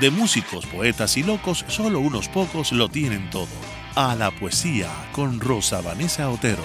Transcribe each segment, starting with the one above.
de músicos, poetas y locos, solo unos pocos lo tienen todo. A la poesía con Rosa Vanessa Otero.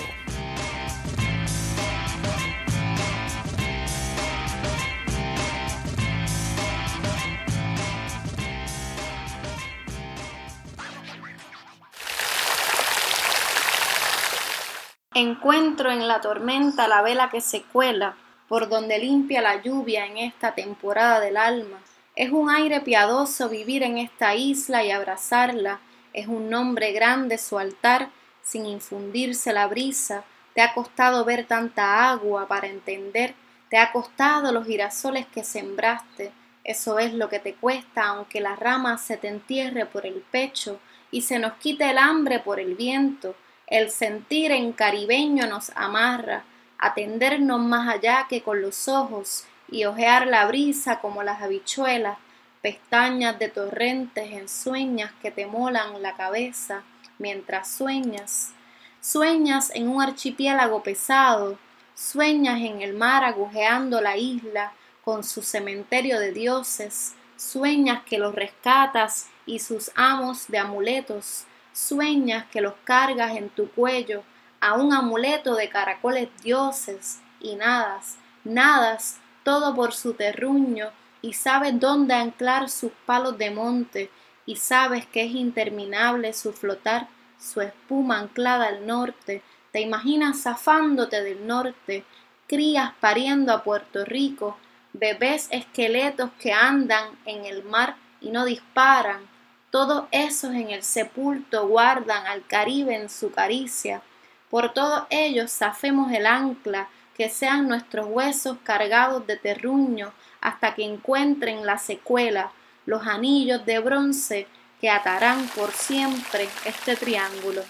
Encuentro en la tormenta la vela que se cuela, por donde limpia la lluvia en esta temporada del alma. Es un aire piadoso vivir en esta isla y abrazarla. Es un nombre grande su altar, sin infundirse la brisa. Te ha costado ver tanta agua para entender. Te ha costado los girasoles que sembraste. Eso es lo que te cuesta, aunque la rama se te entierre por el pecho y se nos quite el hambre por el viento. El sentir en caribeño nos amarra, atendernos más allá que con los ojos y ojear la brisa como las habichuelas, pestañas de torrentes en sueñas que te molan la cabeza mientras sueñas. Sueñas en un archipiélago pesado, sueñas en el mar agujeando la isla con su cementerio de dioses, sueñas que los rescatas y sus amos de amuletos, sueñas que los cargas en tu cuello a un amuleto de caracoles dioses y nadas, nadas todo por su terruño, y sabes dónde anclar sus palos de monte, y sabes que es interminable su flotar, su espuma anclada al norte, te imaginas zafándote del norte, crías pariendo a Puerto Rico, bebés esqueletos que andan en el mar y no disparan, todos esos en el sepulto guardan al Caribe en su caricia, por todos ellos zafemos el ancla, que sean nuestros huesos cargados de terruño hasta que encuentren la secuela, los anillos de bronce que atarán por siempre este triángulo.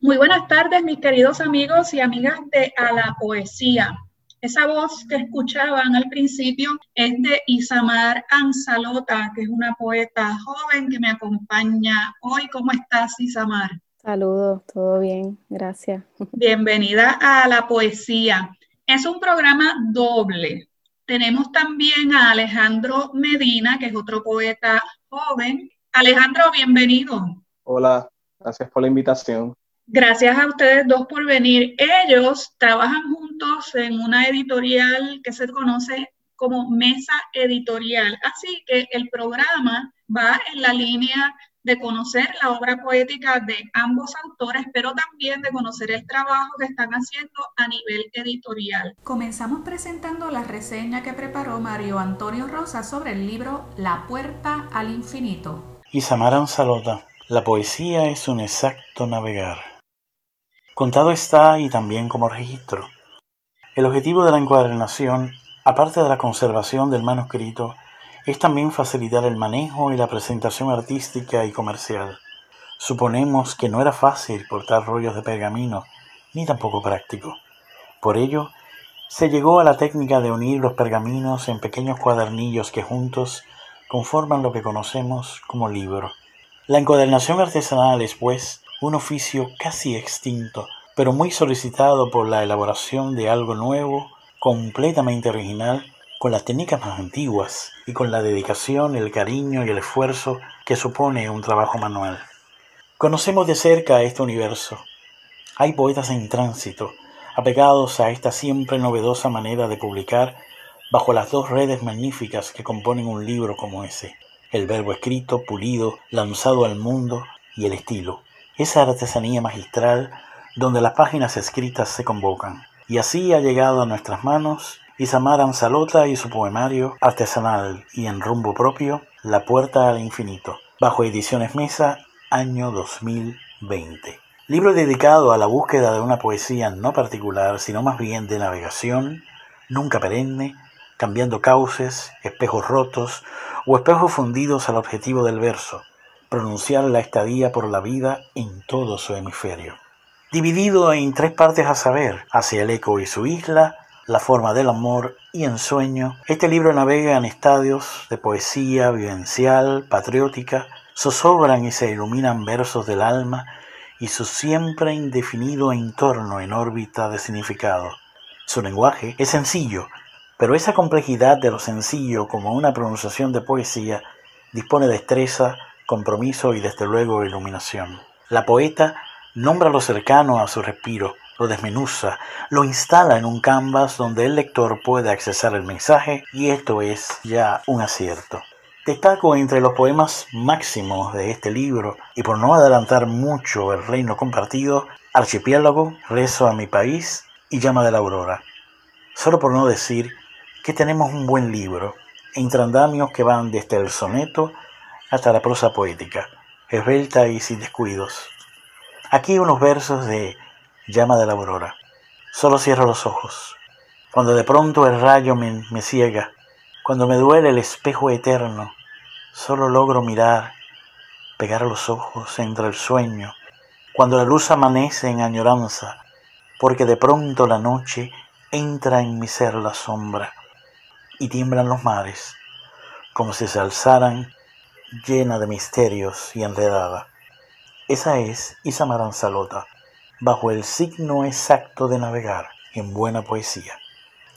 Muy buenas tardes, mis queridos amigos y amigas de A la Poesía. Esa voz que escuchaban al principio es de Isamar Ansalota, que es una poeta joven que me acompaña hoy. ¿Cómo estás, Isamar? Saludos, todo bien, gracias. Bienvenida a la poesía. Es un programa doble. Tenemos también a Alejandro Medina, que es otro poeta joven. Alejandro, bienvenido. Hola, gracias por la invitación. Gracias a ustedes dos por venir. Ellos trabajan juntos en una editorial que se conoce como Mesa Editorial. Así que el programa va en la línea de conocer la obra poética de ambos autores, pero también de conocer el trabajo que están haciendo a nivel editorial. Comenzamos presentando la reseña que preparó Mario Antonio Rosa sobre el libro La puerta al infinito. Isamar Ansalota, la poesía es un exacto navegar. Contado está y también como registro. El objetivo de la encuadernación, aparte de la conservación del manuscrito, es también facilitar el manejo y la presentación artística y comercial. Suponemos que no era fácil portar rollos de pergamino, ni tampoco práctico. Por ello, se llegó a la técnica de unir los pergaminos en pequeños cuadernillos que juntos conforman lo que conocemos como libro. La encuadernación artesanal es, pues, un oficio casi extinto, pero muy solicitado por la elaboración de algo nuevo, completamente original con las técnicas más antiguas y con la dedicación, el cariño y el esfuerzo que supone un trabajo manual. Conocemos de cerca este universo. Hay poetas en tránsito, apegados a esta siempre novedosa manera de publicar bajo las dos redes magníficas que componen un libro como ese, el verbo escrito, pulido, lanzado al mundo y el estilo, esa artesanía magistral donde las páginas escritas se convocan. Y así ha llegado a nuestras manos Isamar Ansalota y su poemario artesanal y en rumbo propio, La Puerta al Infinito, bajo Ediciones Mesa, año 2020. Libro dedicado a la búsqueda de una poesía no particular, sino más bien de navegación, nunca perenne, cambiando cauces, espejos rotos o espejos fundidos al objetivo del verso, pronunciar la estadía por la vida en todo su hemisferio. Dividido en tres partes a saber, hacia el eco y su isla, la forma del amor y ensueño, este libro navega en estadios de poesía vivencial, patriótica, zozobran y se iluminan versos del alma y su siempre indefinido entorno en órbita de significado. Su lenguaje es sencillo, pero esa complejidad de lo sencillo como una pronunciación de poesía dispone de destreza, compromiso y desde luego iluminación. La poeta nombra lo cercano a su respiro, lo desmenuza, lo instala en un canvas donde el lector puede accesar el mensaje y esto es ya un acierto. Destaco entre los poemas máximos de este libro, y por no adelantar mucho el reino compartido, Archipiélago, Rezo a mi país y Llama de la Aurora. Solo por no decir que tenemos un buen libro, entre andamios que van desde el soneto hasta la prosa poética, esbelta y sin descuidos. Aquí unos versos de Llama de la Aurora. Solo cierro los ojos. Cuando de pronto el rayo me, me ciega, cuando me duele el espejo eterno, solo logro mirar, pegar los ojos entre el sueño, cuando la luz amanece en añoranza, porque de pronto la noche entra en mi ser la sombra y tiemblan los mares, como si se alzaran llena de misterios y enredada. Esa es Isa Maranzalota, bajo el signo exacto de navegar en buena poesía.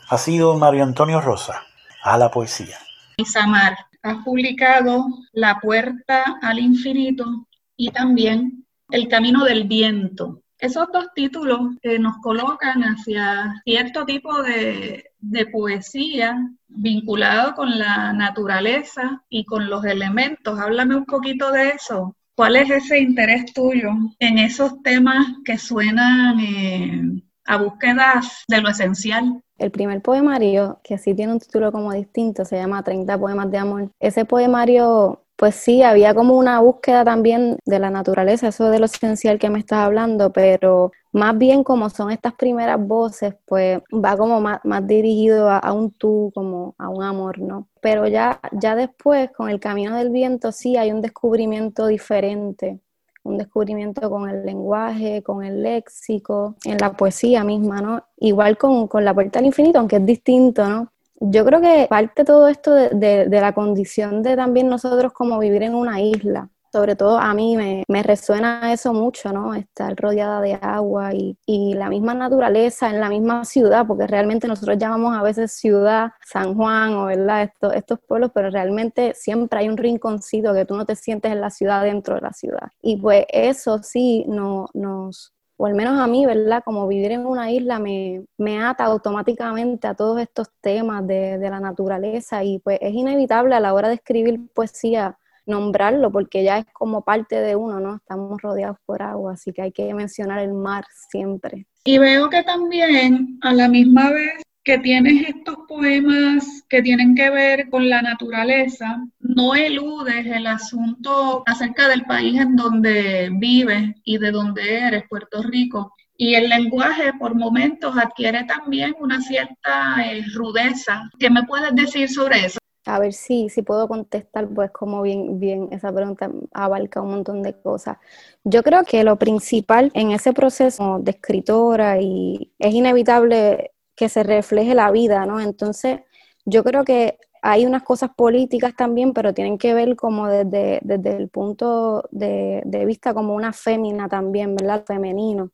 Ha sido Mario Antonio Rosa a la poesía. Isamar ha publicado La puerta al infinito y también El camino del viento. Esos dos títulos eh, nos colocan hacia cierto tipo de, de poesía vinculado con la naturaleza y con los elementos. Háblame un poquito de eso. ¿Cuál es ese interés tuyo en esos temas que suenan eh, a búsquedas de lo esencial? El primer poemario, que sí tiene un título como distinto, se llama 30 poemas de amor. Ese poemario, pues sí, había como una búsqueda también de la naturaleza, eso de lo esencial que me estás hablando, pero más bien como son estas primeras voces, pues va como más, dirigido a, a, un tú, como a un amor, ¿no? Pero ya, ya después, con el camino del viento, sí hay un descubrimiento diferente un descubrimiento con el lenguaje, con el léxico, en la poesía misma, ¿no? Igual con, la puerta al infinito, aunque es distinto, ¿no? Yo creo que parte todo esto de, de la condición de también nosotros como vivir en una isla, sobre todo a mí me, resuena eso mucho, ¿no? Estar rodeada de agua y, y, la misma naturaleza en la misma ciudad, porque realmente nosotros llamamos a veces ciudad San Juan o ¿verdad? Estos, estos pueblos, pero realmente siempre hay un rinconcito que tú no te sientes en la ciudad dentro de la ciudad. Y pues eso sí no, nos, o al menos a mí, ¿verdad? Como vivir en una isla me, me ata automáticamente a todos estos temas de, de la naturaleza y pues es inevitable a la hora de escribir poesía nombrarlo porque ya es como parte de uno, ¿no? Estamos rodeados por agua, así que hay que mencionar el mar siempre. Y veo que también a la misma vez que tienes estos poemas que tienen que ver con la naturaleza, no eludes el asunto acerca del país en donde vives y de donde eres, Puerto Rico. Y el lenguaje por momentos adquiere también una cierta eh, rudeza. ¿Qué me puedes decir sobre eso? A ver si, si puedo contestar, pues como bien, bien esa pregunta abarca un montón de cosas. Yo creo que lo principal en ese proceso de escritora y es inevitable que se refleje la vida, ¿no? Entonces, yo creo que hay unas cosas políticas también, pero tienen que ver como desde, desde el punto de, de vista como una fémina también, ¿verdad? Femenino.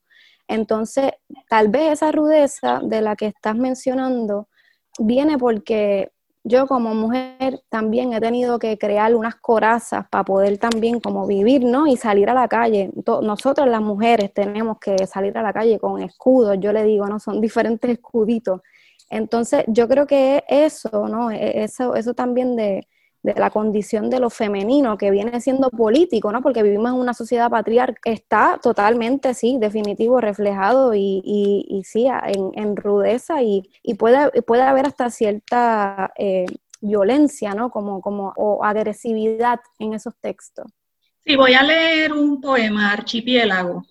Entonces, tal vez esa rudeza de la que estás mencionando viene porque yo como mujer también he tenido que crear unas corazas para poder también como vivir, ¿no? Y salir a la calle. Nosotros las mujeres tenemos que salir a la calle con escudos, yo le digo, ¿no? Son diferentes escuditos. Entonces, yo creo que eso, ¿no? E, eso, eso también de, de la condición de lo femenino que viene siendo político, ¿no? Porque vivimos en una sociedad patriarcal, está totalmente, sí, definitivo, reflejado y, y, sí, en, rudeza y, puede, puede haber hasta cierta eh, violencia, ¿no? Como, como, o agresividad en esos textos. Sí, voy a leer un poema, Archipiélago.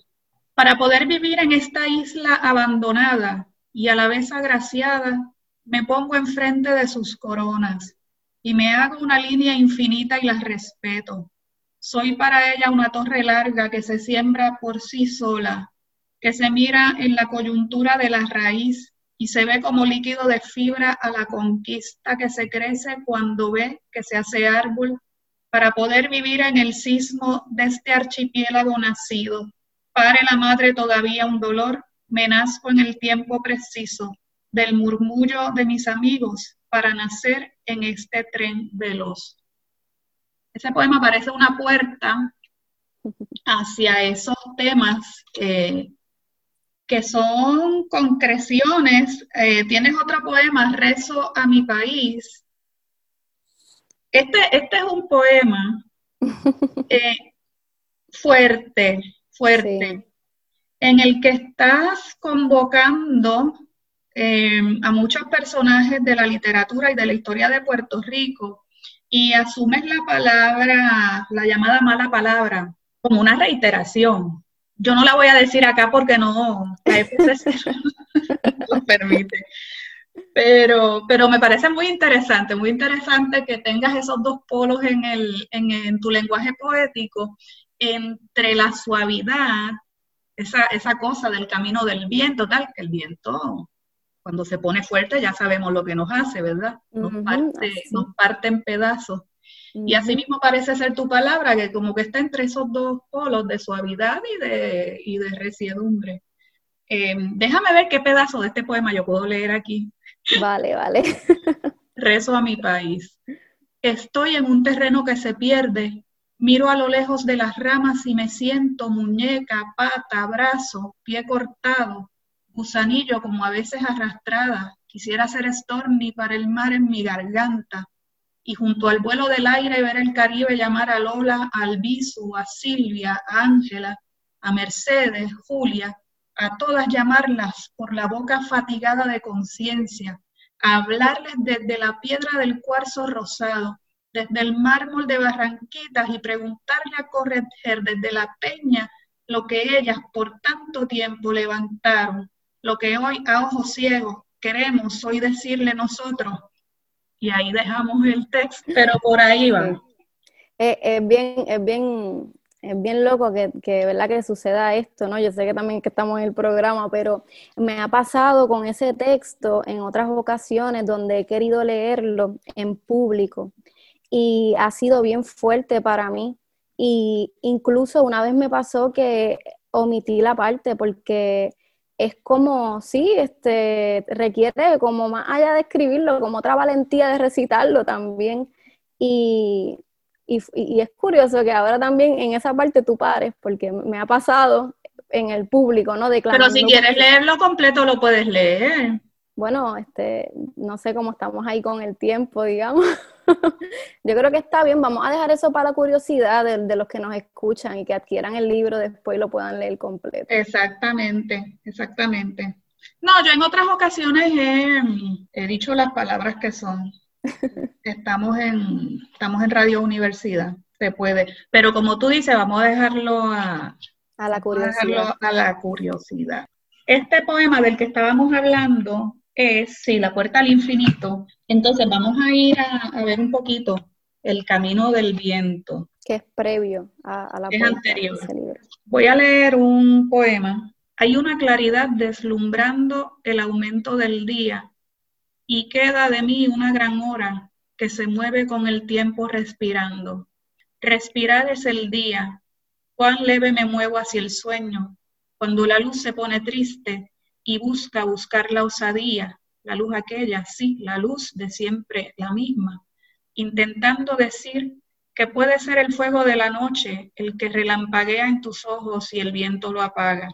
Para poder vivir en esta isla abandonada y a la vez agraciada, me pongo enfrente de sus coronas y me hago una línea infinita y las respeto. Soy para ella una torre larga que se siembra por sí sola, que se mira en la coyuntura de la raíz y se ve como líquido de fibra a la conquista que se crece cuando ve que se hace árbol para poder vivir en el sismo de este archipiélago nacido. Pare la madre todavía un dolor, me nazco en el tiempo preciso del murmullo de mis amigos para nacer en este tren veloz. Ese poema parece una puerta hacia esos temas que que son concreciones. Eh, tienes otro poema, Rezo a mi país. Este, este es un poema eh, fuerte, fuerte, en el que estás convocando eh, a muchos personajes de la literatura y de la historia de Puerto Rico y asumes la palabra, la llamada mala palabra, como una reiteración yo no la voy a decir acá porque no, la lo permite. Pero, pero me parece muy interesante, muy interesante que tengas esos dos polos en, el, en, tu lenguaje poético, entre la suavidad, esa, esa cosa del camino del viento, tal, que el viento cuando se pone fuerte ya sabemos lo que nos hace, ¿verdad? Nos, parte, nos parte en pedazos. Y así mismo parece ser tu palabra, que como que está entre esos dos polos de suavidad y de, y de resiedumbre. Eh, déjame ver qué pedazo de este poema yo puedo leer aquí. Vale, vale. Rezo a mi país. Estoy en un terreno que se pierde. Miro a lo lejos de las ramas y me siento muñeca, pata, brazo, pie cortado, como a veces arrastrada. Quisiera ser Stormy para el mar en mi garganta y junto al vuelo del aire ver el Caribe llamar a Lola, a Albizu, a Silvia, a Ángela, a Mercedes, Julia, a todas llamarlas por la boca fatigada de conciencia, a hablarles desde la piedra del cuarzo rosado, desde el mármol de Barranquitas y preguntarle a Correger desde la peña lo que ellas por tanto tiempo levantaron, lo que hoy a ojos ciegos queremos hoy decirle nosotros, y ahí dejamos el texto, pero por ahí va. Es, bien, es bien, es bien loco que, que, ¿verdad? que suceda esto, ¿no? Yo sé que también que estamos en el programa, pero me ha pasado con ese texto en otras ocasiones donde he querido leerlo en público y ha sido bien fuerte para mí. Y incluso una vez me pasó que omití la parte porque es como, sí, este, requiere como más allá de escribirlo, como otra valentía de recitarlo también. Y, y, es curioso que ahora también en esa parte tú pares, porque me ha pasado en el público, ¿no? Pero si quieres leerlo completo, lo puedes leer bueno, este, no sé cómo estamos ahí con el tiempo, digamos. Yo creo que está bien, vamos a dejar eso para la curiosidad de, los que nos escuchan y que adquieran el libro después y lo puedan leer completo. Exactamente, exactamente. No, yo en otras ocasiones he, dicho las palabras que son. Estamos en, estamos en Radio Universidad, se puede. Pero como tú dices, vamos a dejarlo a, a la curiosidad. A la curiosidad. Este poema del que estábamos hablando es, sí, la puerta al infinito. Entonces vamos a ir a, ver un poquito el camino del viento. Que es previo a, la es anterior. Voy a leer un poema. Hay una claridad deslumbrando el aumento del día y queda de mí una gran hora que se mueve con el tiempo respirando. Respirar es el día. Cuán leve me muevo hacia el sueño. Cuando la luz se pone triste, y busca buscar la osadía, la luz aquella, sí, la luz de siempre la misma, intentando decir que puede ser el fuego de la noche el que relampaguea en tus ojos y el viento lo apaga.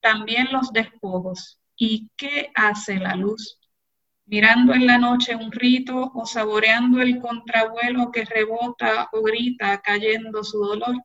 También los despojos. ¿Y qué hace la luz? Mirando en la noche un rito o saboreando el contravuelo que rebota o grita cayendo su dolor,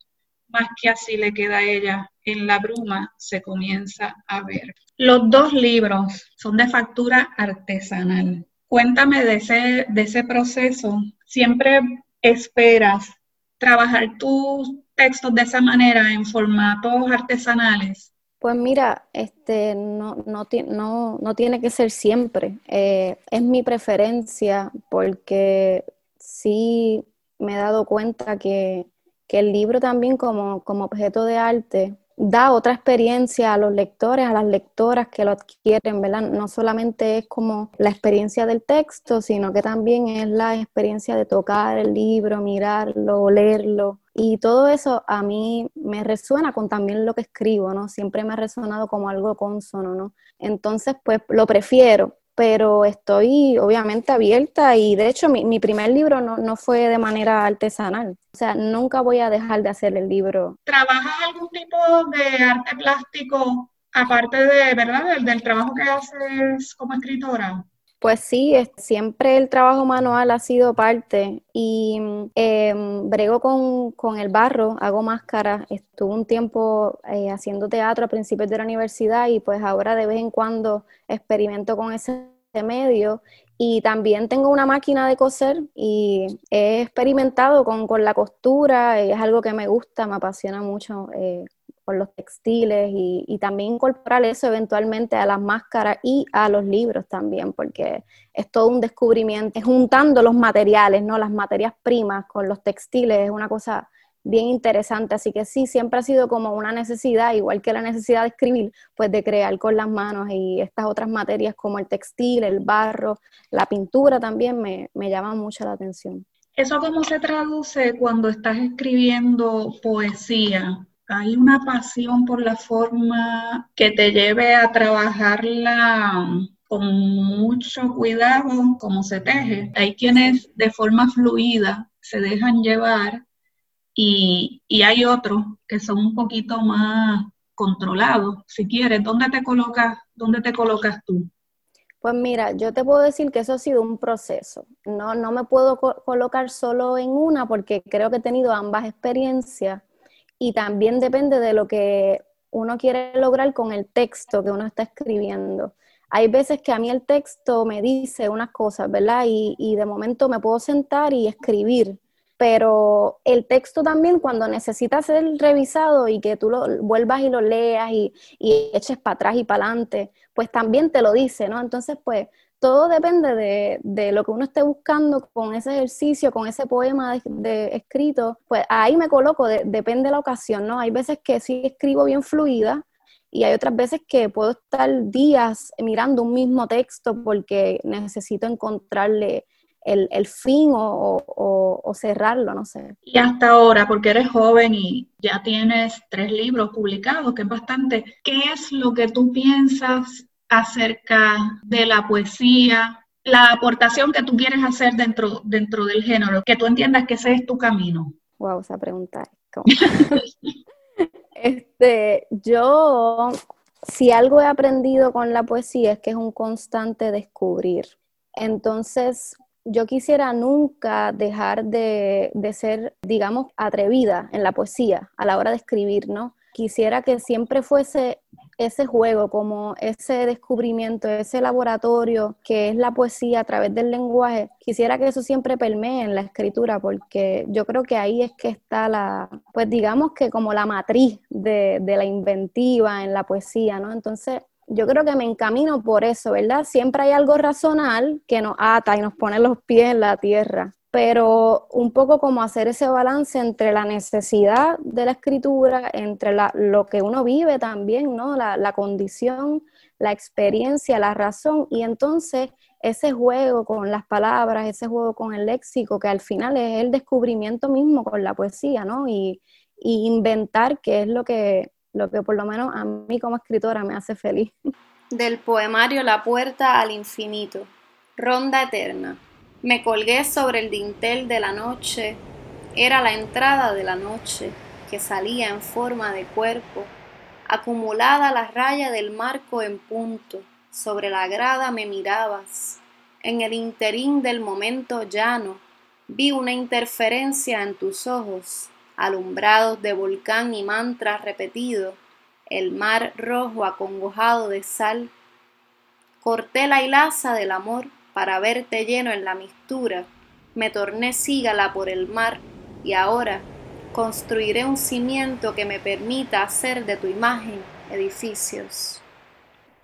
más que así le queda a ella, en la bruma se comienza a ver. Los dos libros son de factura artesanal. Cuéntame de ese, de ese proceso. ¿Siempre esperas trabajar tus textos de esa manera en formatos artesanales? Pues mira, este, no, no, no, no tiene que ser siempre. Eh, es mi preferencia porque sí me he dado cuenta que que el libro también como, como objeto de arte da otra experiencia a los lectores, a las lectoras que lo adquieren, ¿verdad? No solamente es como la experiencia del texto, sino que también es la experiencia de tocar el libro, mirarlo, leerlo. Y todo eso a mí me resuena con también lo que escribo, ¿no? Siempre me ha resonado como algo consono, ¿no? Entonces, pues lo prefiero, pero estoy obviamente abierta y de hecho mi, mi primer libro no, no, fue de manera artesanal, o sea, nunca voy a dejar de hacer el libro. ¿Trabajas algún tipo de arte plástico aparte de, ¿verdad?, del, del trabajo que haces como escritora? Pues sí, siempre el trabajo manual ha sido parte y eh, brego con, con, el barro, hago máscaras, estuve un tiempo eh, haciendo teatro a principios de la universidad y pues ahora de vez en cuando experimento con ese medio y también tengo una máquina de coser y he experimentado con, con la costura, es algo que me gusta, me apasiona mucho eh, con los textiles y, también incorporar eso eventualmente a las máscaras y a los libros también, porque es todo un descubrimiento, juntando los materiales, ¿no? Las materias primas con los textiles es una cosa bien interesante, así que sí, siempre ha sido como una necesidad, igual que la necesidad de escribir, pues de crear con las manos y estas otras materias como el textil, el barro, la pintura también me, me llaman mucho la atención. ¿Eso cómo se traduce cuando estás escribiendo poesía? Hay una pasión por la forma que te lleve a trabajarla con mucho cuidado, como se teje. Hay quienes de forma fluida se dejan llevar y, hay otros que son un poquito más controlados, si quieres. ¿Dónde te colocas, dónde te colocas tú? Pues mira, yo te puedo decir que eso ha sido un proceso. No, no me puedo colocar solo en una porque creo que he tenido ambas experiencias y también depende de lo que uno quiere lograr con el texto que uno está escribiendo. Hay veces que a mí el texto me dice unas cosas, ¿verdad? Y, de momento me puedo sentar y escribir, pero el texto también cuando necesita ser revisado y que tú lo vuelvas y lo leas y, y eches para atrás y para adelante, pues también te lo dice, ¿no? Entonces, pues todo depende de, lo que uno esté buscando con ese ejercicio, con ese poema de, escrito, pues ahí me coloco, depende de la ocasión, ¿no? Hay veces que sí escribo bien fluida y hay otras veces que puedo estar días mirando un mismo texto porque necesito encontrarle el, fin o, o, cerrarlo, no sé. Y hasta ahora, porque eres joven y ya tienes tres libros publicados, que es bastante, ¿qué es lo que tú piensas acerca de la poesía, la aportación que tú quieres hacer dentro, dentro del género, que tú entiendas que ese es tu camino. Wow, esa pregunta. este, yo, si algo he aprendido con la poesía es que es un constante descubrir. Entonces, yo quisiera nunca dejar de, de ser, digamos, atrevida en la poesía a la hora de escribir, ¿no? Quisiera que siempre fuese ese juego, como ese descubrimiento, ese laboratorio que es la poesía a través del lenguaje, quisiera que eso siempre permee en la escritura, porque yo creo que ahí es que está la, pues digamos que como la matriz de, de la inventiva en la poesía, ¿no? Entonces, yo creo que me encamino por eso, ¿verdad? Siempre hay algo razonal que nos ata y nos pone los pies en la tierra pero un poco como hacer ese balance entre la necesidad de la escritura, entre lo que uno vive también, ¿no? La, condición, la experiencia, la razón, y entonces ese juego con las palabras, ese juego con el léxico, que al final es el descubrimiento mismo con la poesía, ¿no? Y, y inventar, que es lo que, lo que por lo menos a mí como escritora me hace feliz. Del poemario La puerta al infinito, Ronda Eterna. Me colgué sobre el dintel de la noche, era la entrada de la noche que salía en forma de cuerpo, acumulada la raya del marco en punto, sobre la grada me mirabas, en el interín del momento llano, vi una interferencia en tus ojos, alumbrados de volcán y mantra repetido, el mar rojo acongojado de sal. Corté la hilaza del amor para verte lleno en la mistura, me torné sígala por el mar y ahora construiré un cimiento que me permita hacer de tu imagen edificios.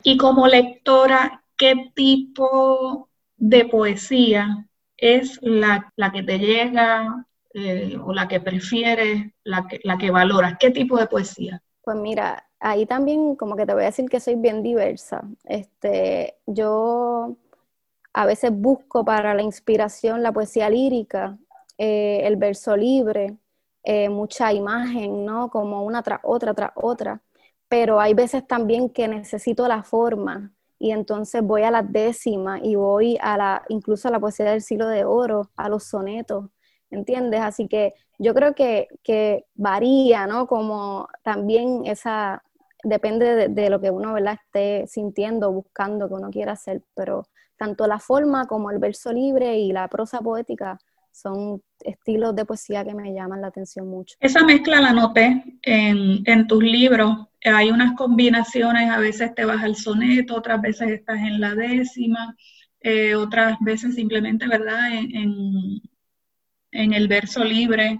Y como lectora, ¿qué tipo de poesía es la, la que te llega eh, o la que prefieres, la que, la que valoras? ¿Qué tipo de poesía? Pues mira, ahí también como que te voy a decir que soy bien diversa. Este, yo a veces busco para la inspiración la poesía lírica, eh, el verso libre, eh, mucha imagen, ¿no? Como una tras otra, tras otra. Pero hay veces también que necesito la forma y entonces voy a las décimas y voy a la, incluso a la poesía del siglo de oro, a los sonetos, ¿entiendes? Así que yo creo que, que varía, ¿no? Como también esa, depende de, lo que uno, ¿verdad? Esté sintiendo, buscando, que uno quiera hacer, pero tanto la forma como el verso libre y la prosa poética son estilos de poesía que me llaman la atención mucho. Esa mezcla la noté en, en tus libros. Hay unas combinaciones, a veces te vas al soneto, otras veces estás en la décima, eh, otras veces simplemente, ¿verdad?, en, en, el verso libre.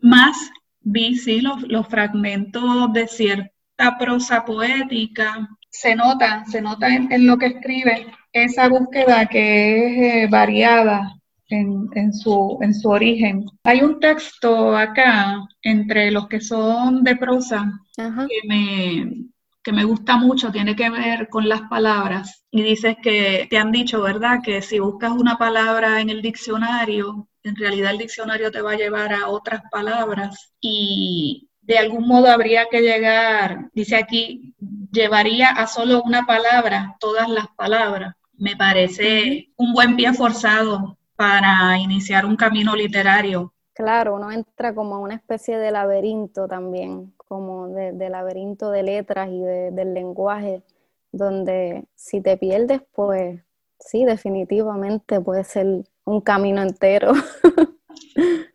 Más vi, sí, los, los fragmentos de cierta prosa poética. Se nota, se nota en, lo que escribe esa búsqueda que es eh, variada, en, su, en su origen. Hay un texto acá entre los que son de prosa que me, que me gusta mucho, tiene que ver con las palabras. Y dices que te han dicho, ¿verdad? Que si buscas una palabra en el diccionario, en realidad el diccionario te va a llevar a otras palabras y de algún modo habría que llegar, dice aquí, llevaría a solo una palabra todas las palabras. Me parece un buen pie forzado para iniciar un camino literario. Claro, uno entra como a una especie de laberinto también, como de, laberinto de letras y del lenguaje, donde si te pierdes, pues sí, definitivamente puede ser un camino entero.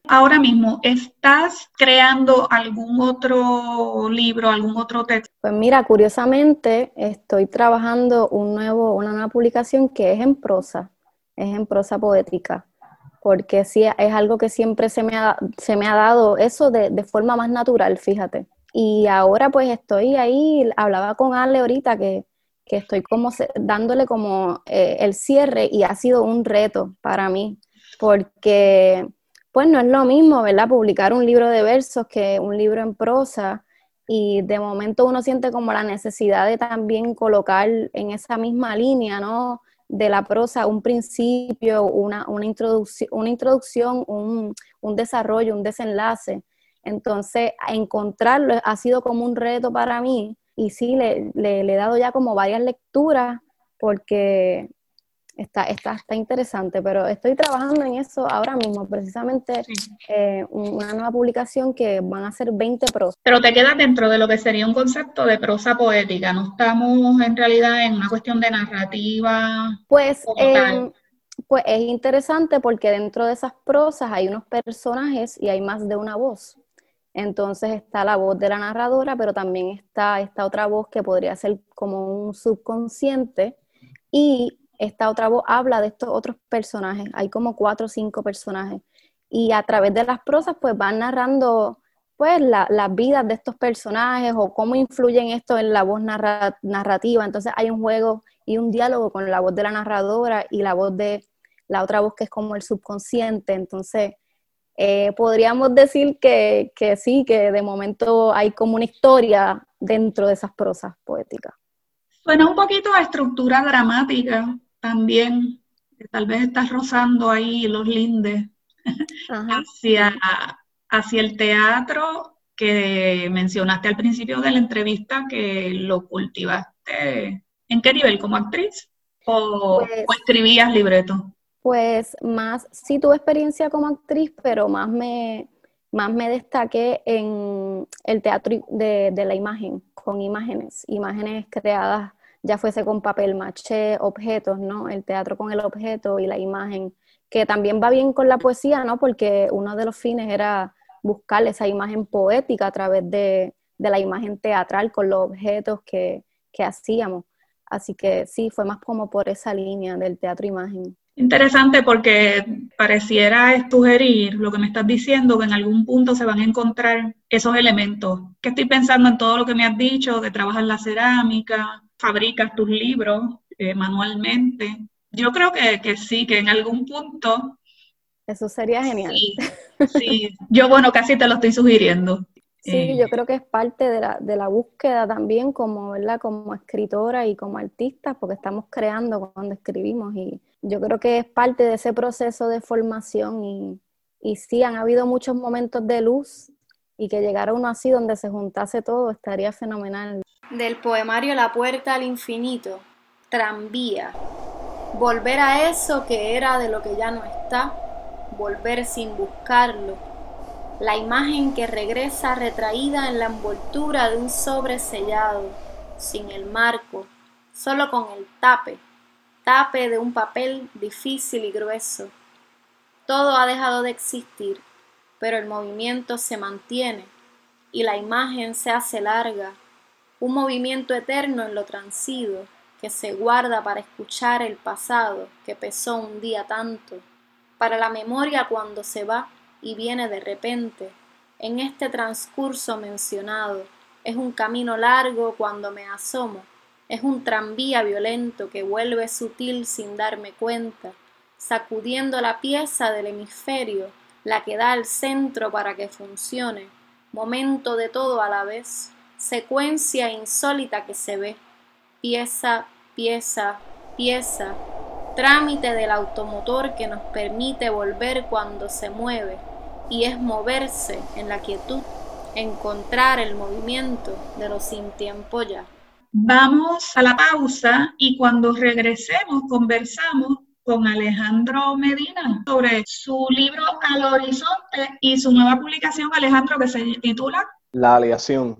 Ahora mismo, ¿estás creando algún otro libro, algún otro texto? Pues mira, curiosamente estoy trabajando un nuevo, una nueva publicación que es en prosa es en prosa poética, porque sí es algo que siempre se me ha, se me ha dado eso de, forma más natural, fíjate. Y ahora pues estoy ahí, hablaba con Ale ahorita que, estoy como dándole como eh, el cierre y ha sido un reto para mí, porque pues no es lo mismo, ¿verdad? Publicar un libro de versos que un libro en prosa y de momento uno siente como la necesidad de también colocar en esa misma línea, ¿no? de la prosa un principio, una, una, introducción, una introducción un, desarrollo, un desenlace. Entonces, encontrarlo ha sido como un reto para mí y sí, le, le he dado ya como varias lecturas porque está, está, está interesante, pero estoy trabajando en eso ahora mismo, precisamente eh, una nueva publicación que van a ser 20 prosas. Pero te quedas dentro de lo que sería un concepto de prosa poética, no estamos en realidad en una cuestión de narrativa. Pues, em, pues es interesante porque dentro de esas prosas hay unos personajes y hay más de una voz. Entonces está la voz de la narradora, pero también está esta otra voz que podría ser como un subconsciente y esta otra voz habla de estos otros personajes. Hay como cuatro o cinco personajes. Y a través de las prosas, pues van narrando pues las vidas de estos personajes o cómo influyen esto en la voz narrativa. Entonces hay un juego y un diálogo con la voz de la narradora y la voz de la otra voz que es como el subconsciente. Entonces, eh, podríamos decir que, que sí, que de momento hay como una historia dentro de esas prosas poéticas. Suena un poquito a estructura dramática, también, tal vez estás rozando ahí los lindes hacia, hacia el teatro que mencionaste al principio de la entrevista que lo cultivaste. ¿En qué nivel? ¿Como actriz? ¿O, pues escribías libreto? Pues más, sí tuve experiencia como actriz, pero más me, más me destaqué en el teatro de, de la imagen, con imágenes, imágenes creadas ya fuese con papel maché, objetos, ¿no? El teatro con el objeto y la imagen, que también va bien con la poesía, ¿no? Porque uno de los fines era buscar esa imagen poética a través de, la imagen teatral con los objetos que, que hacíamos. Así que sí, fue más como por esa línea del teatro-imagen. Interesante porque pareciera sugerir lo que me estás diciendo, que en algún punto se van a encontrar esos elementos. Que estoy pensando en todo lo que me has dicho, que trabajas la cerámica, fabricas tus libros eh, manualmente. Yo creo que, sí, que en algún punto Eso sería genial. Sí, yo bueno, casi te lo estoy sugiriendo. Sí, eh, yo creo que es parte de la, de la búsqueda también como, ¿verdad? como escritora y como artista, porque estamos creando cuando escribimos y yo creo que es parte de ese proceso de formación y, y sí, han habido muchos momentos de luz y que llegara uno así donde se juntase todo estaría fenomenal. Del poemario La puerta al infinito, tranvía, volver a eso que era de lo que ya no está, volver sin buscarlo, la imagen que regresa retraída en la envoltura de un sobre sellado, sin el marco, solo con el tape, tape de un papel difícil y grueso. Todo ha dejado de existir, pero el movimiento se mantiene y la imagen se hace larga, un movimiento eterno en lo transido que se guarda para escuchar el pasado que pesó un día tanto, para la memoria cuando se va y viene de repente, en este transcurso mencionado, es un camino largo cuando me asomo, es un tranvía violento que vuelve sutil sin darme cuenta, sacudiendo la pieza del hemisferio la que da al centro para que funcione, momento de todo a la vez, secuencia insólita que se ve, pieza, pieza, pieza, trámite del automotor que nos permite volver cuando se mueve, y es moverse en la quietud, encontrar el movimiento de lo sin tiempo ya. Vamos a la pausa y cuando regresemos conversamos con Alejandro Medina sobre su libro Al Horizonte y su nueva publicación, Alejandro, que se titula La Aleación.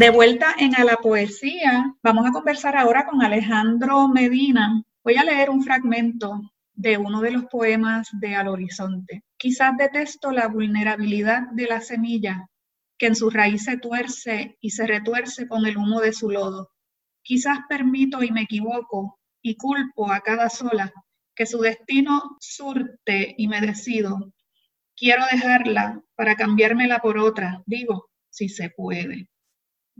De vuelta en A la Poesía, vamos a conversar ahora con Alejandro Medina. Voy a leer un fragmento de uno de los poemas de Al Horizonte. Quizás detesto la vulnerabilidad de la semilla, que en su raíz se tuerce y se retuerce con el humo de su lodo. Quizás permito y me equivoco y culpo a cada sola que su destino surte y me decido. Quiero dejarla para cambiármela por otra, digo, si se puede.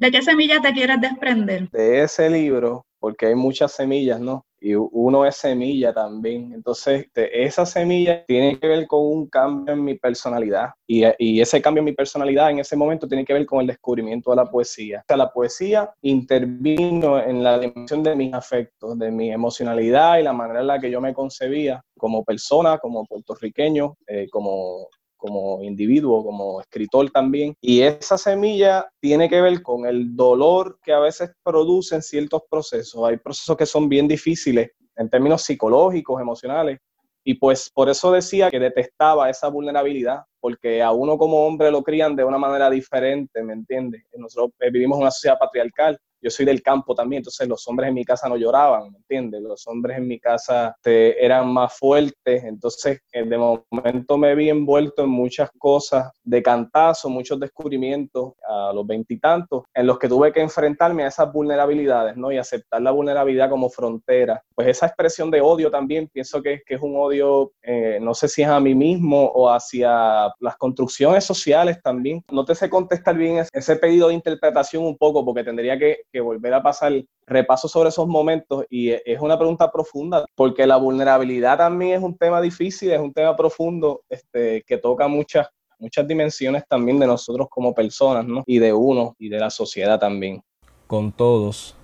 ¿De qué semilla te quieres desprender? De ese libro, porque hay muchas semillas, ¿no? Y uno es semilla también. Entonces, esa semilla tiene que ver con un cambio en mi personalidad. Y, ese cambio en mi personalidad en ese momento tiene que ver con el descubrimiento de la poesía. O sea, la poesía intervino en la dimensión de mis afectos, de mi emocionalidad y la manera en la que yo me concebía como persona, como puertorriqueño, eh, como como individuo, como escritor también. Y esa semilla tiene que ver con el dolor que a veces producen ciertos procesos. Hay procesos que son bien difíciles en términos psicológicos, emocionales. Y pues por eso decía que detestaba esa vulnerabilidad, porque a uno como hombre lo crían de una manera diferente, ¿me entiendes? Nosotros eh, vivimos en una sociedad patriarcal yo soy del campo también, entonces los hombres en mi casa no lloraban, ¿me entiendes? Los hombres en mi casa este, eran más fuertes, entonces eh, de momento me vi envuelto en muchas cosas de cantazo, muchos descubrimientos a los veintitantos, en los que tuve que enfrentarme a esas vulnerabilidades, ¿no? Y aceptar la vulnerabilidad como frontera. Pues esa expresión de odio también pienso que, que es un odio, eh, no sé si es a mí mismo o hacia las construcciones sociales también. No te sé contestar bien ese pedido de interpretación un poco, porque tendría que que volver a pasar repaso sobre esos momentos y e, es una pregunta profunda porque la vulnerabilidad también es un tema difícil, es un tema profundo este, que toca muchas muchas dimensiones también de nosotros como personas, ¿no? Y de uno y de la sociedad también. Con todos,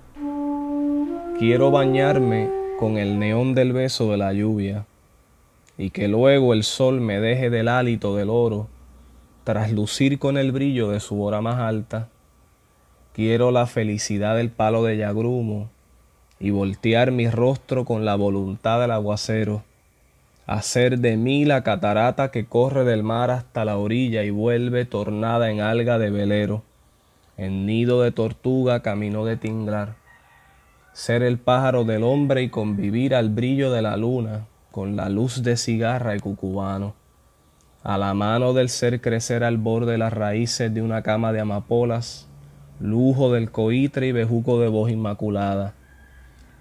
quiero bañarme con el neón del beso de la lluvia y que luego el sol me deje del hálito del oro, traslucir con el brillo de su hora más alta Quiero la felicidad del palo de yagrumo y voltear mi rostro con la voluntad del aguacero, hacer de mí la catarata que corre del mar hasta la orilla y vuelve tornada en alga de velero, en nido de tortuga camino de tinglar, ser el pájaro del hombre y convivir al brillo de la luna, con la luz de cigarra y cucubano. A la mano del ser crecer al borde de las raíces de una cama de amapolas, lujo del coitre y bejuco de voz inmaculada.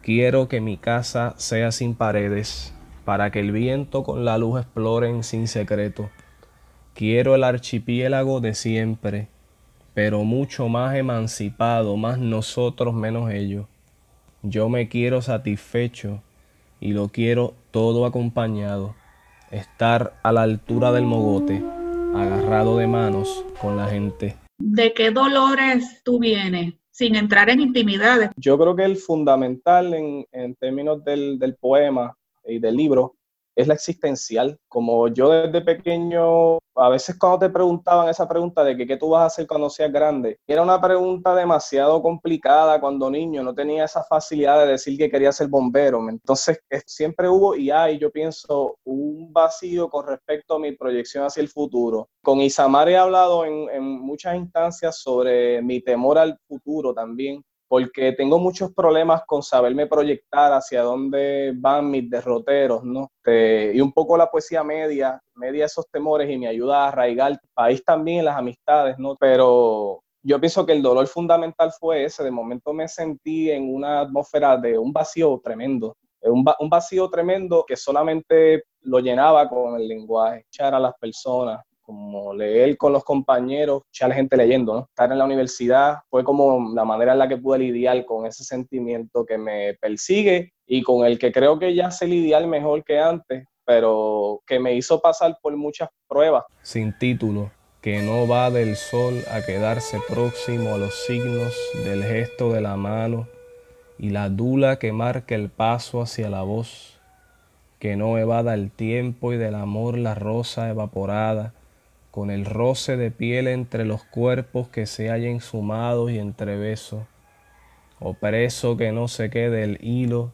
Quiero que mi casa sea sin paredes, para que el viento con la luz exploren sin secreto. Quiero el archipiélago de siempre, pero mucho más emancipado, más nosotros menos ellos yo me quiero satisfecho y lo quiero todo acompañado. Estar a la altura del mogote, agarrado de manos con la gente. ¿De qué dolores tú vienes? Sin entrar en intimidades. Yo creo que el fundamental en, términos del, del poema y del libro es la existencial. Como yo desde pequeño, a veces cuando te preguntaban esa pregunta de que qué tú vas a hacer cuando seas grande, era una pregunta demasiado complicada cuando niño, no tenía esa facilidad de decir que quería ser bombero. Entonces, siempre hubo y hay, yo pienso, un vacío con respecto a mi proyección hacia el futuro. Con Isamar he hablado en, en muchas instancias sobre mi temor al futuro también porque tengo muchos problemas con saberme proyectar hacia dónde van mis derroteros, ¿no? y un poco la poesía media, media esos temores y me ayuda a arraigar país también, las amistades, ¿no? Pero yo pienso que el dolor fundamental fue ese, de momento me sentí en una atmósfera de un vacío tremendo, un, un vacío tremendo que solamente lo llenaba con el lenguaje, echar a las personas, como leer con los compañeros, ya la gente leyendo, ¿no? Estar en la universidad fue como la manera en la que pude lidiar con ese sentimiento que me persigue y con el que creo que ya sé lidiar mejor que antes, pero que me hizo pasar por muchas pruebas. Sin título, que no va del sol a quedarse próximo a los signos del gesto de la mano y la dula que marca el paso hacia la voz, que no evada el tiempo y del amor la rosa evaporada, con el roce de piel entre los cuerpos que se hallen sumados y entrebesos, o preso que no se quede el hilo,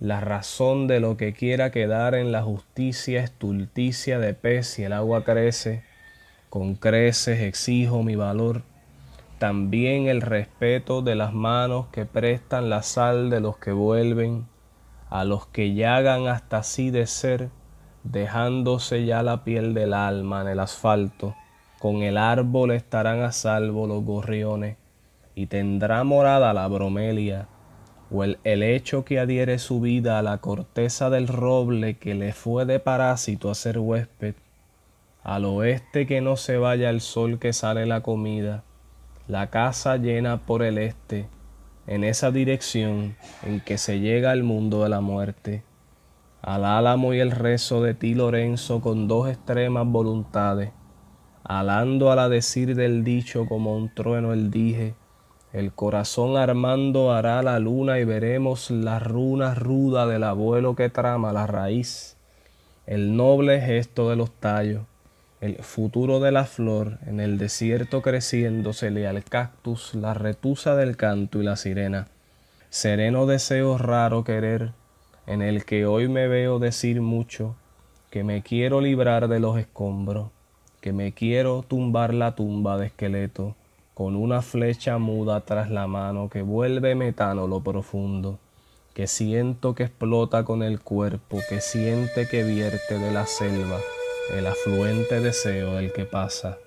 la razón de lo que quiera quedar en la justicia estulticia de pez si el agua crece, con creces exijo mi valor, también el respeto de las manos que prestan la sal de los que vuelven, a los que llagan hasta así de ser, dejándose ya la piel del alma en el asfalto, con el árbol estarán a salvo los gorriones, y tendrá morada la bromelia, o el helecho que adhiere su vida a la corteza del roble que le fue de parásito a ser huésped, al oeste que no se vaya el sol que sale la comida, la casa llena por el este, en esa dirección en que se llega al mundo de la muerte al álamo y el rezo de ti, Lorenzo, con dos extremas voluntades, alando a la decir del dicho como un trueno el dije, el corazón armando hará la luna y veremos la runa ruda del abuelo que trama la raíz, el noble gesto de los tallos, el futuro de la flor en el desierto creciéndosele al cactus la retusa del canto y la sirena. Sereno deseo raro querer, en el que hoy me veo decir mucho, que me quiero librar de los escombros, que me quiero tumbar la tumba de esqueleto, con una flecha muda tras la mano que vuelve metano lo profundo, que siento que explota con el cuerpo, que siente que vierte de la selva el afluente deseo del que pasa.